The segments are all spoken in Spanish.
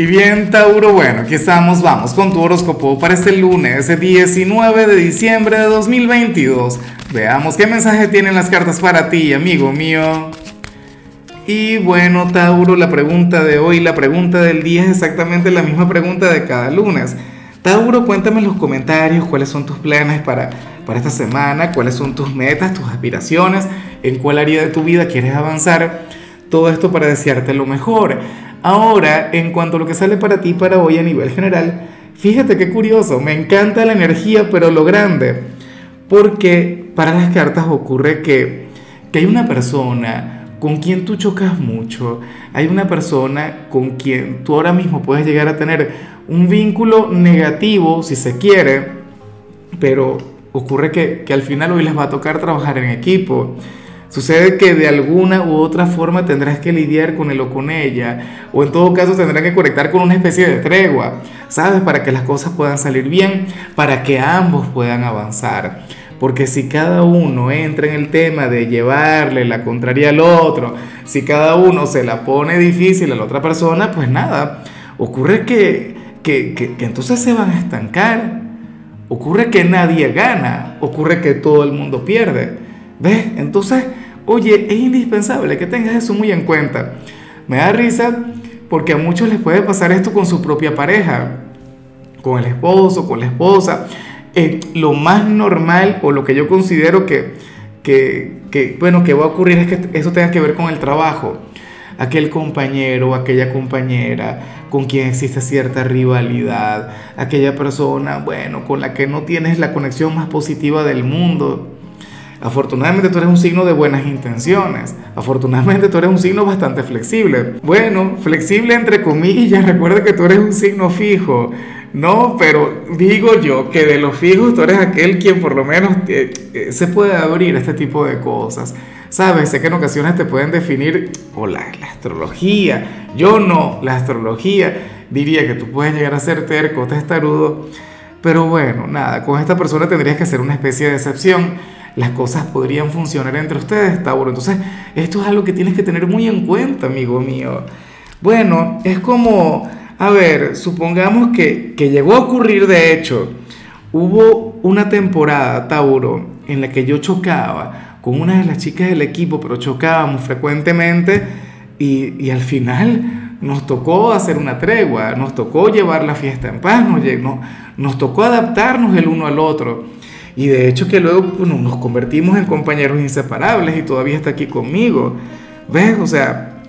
Y bien, Tauro, bueno, aquí estamos, vamos con tu horóscopo para este lunes, 19 de diciembre de 2022. Veamos qué mensaje tienen las cartas para ti, amigo mío. Y bueno, Tauro, la pregunta de hoy, la pregunta del día es exactamente la misma pregunta de cada lunes. Tauro, cuéntame en los comentarios cuáles son tus planes para, para esta semana, cuáles son tus metas, tus aspiraciones, en cuál área de tu vida quieres avanzar. Todo esto para desearte lo mejor. Ahora, en cuanto a lo que sale para ti para hoy a nivel general, fíjate qué curioso, me encanta la energía, pero lo grande, porque para las cartas ocurre que, que hay una persona con quien tú chocas mucho, hay una persona con quien tú ahora mismo puedes llegar a tener un vínculo negativo, si se quiere, pero ocurre que, que al final hoy les va a tocar trabajar en equipo Sucede que de alguna u otra forma tendrás que lidiar con él o con ella, o en todo caso tendrás que conectar con una especie de tregua, ¿sabes? Para que las cosas puedan salir bien, para que ambos puedan avanzar. Porque si cada uno entra en el tema de llevarle la contraria al otro, si cada uno se la pone difícil a la otra persona, pues nada, ocurre que, que, que, que entonces se van a estancar, ocurre que nadie gana, ocurre que todo el mundo pierde. ¿Ves? Entonces Oye, es indispensable que tengas eso muy en cuenta. Me da risa porque a muchos les puede pasar esto con su propia pareja, con el esposo, con la esposa. Eh, lo más normal o lo que yo considero que, que, bueno, que va a ocurrir es que eso tenga que ver con el trabajo. Aquel compañero aquella compañera con quien existe cierta rivalidad, aquella persona, bueno, con la que no tienes la conexión más positiva del mundo Afortunadamente tú eres un signo de buenas intenciones. Afortunadamente tú eres un signo bastante flexible. Bueno, flexible entre comillas, recuerda que tú eres un signo fijo. No, pero digo yo que de los fijos tú eres aquel quien por lo menos eh, eh, se puede abrir a este tipo de cosas. Sabes, sé que en ocasiones te pueden definir, o la, astrología, yo no, la astrología diría que tú puedes llegar a ser terco, testarudo, pero bueno, nada, con esta persona tendrías que hacer una especie de excepción las cosas podrían funcionar entre ustedes, Tauro. Entonces, esto es algo que tienes que tener muy en cuenta, amigo mío. Bueno, es como, a ver, supongamos que, que llegó a ocurrir, de hecho, hubo una temporada, Tauro, en la que yo chocaba con una de las chicas del equipo, pero chocábamos frecuentemente y, y al final nos tocó hacer una tregua, nos tocó llevar la fiesta en paz, nos, nos tocó adaptarnos el uno al otro. Y de hecho que luego nos convertimos en compañeros inseparables y todavía está aquí conmigo. ¿Ves? O sea,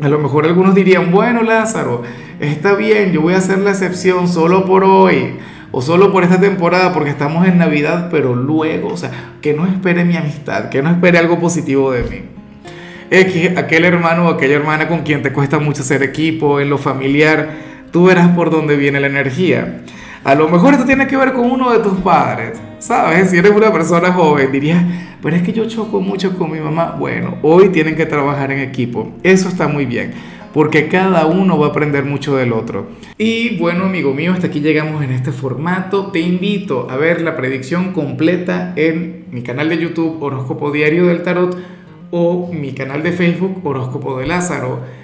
a lo mejor algunos dirían, bueno Lázaro, está bien, yo voy a hacer la excepción solo por hoy o solo por esta temporada porque estamos en Navidad, pero luego, o sea, que no espere mi amistad, que no espere algo positivo de mí. Que aquel hermano o aquella hermana con quien te cuesta mucho hacer equipo, en lo familiar, tú verás por dónde viene la energía. A lo mejor esto tiene que ver con uno de tus padres, ¿sabes? Si eres una persona joven, dirías, pero es que yo choco mucho con mi mamá. Bueno, hoy tienen que trabajar en equipo. Eso está muy bien, porque cada uno va a aprender mucho del otro. Y bueno, amigo mío, hasta aquí llegamos en este formato. Te invito a ver la predicción completa en mi canal de YouTube Horóscopo Diario del Tarot o mi canal de Facebook Horóscopo de Lázaro.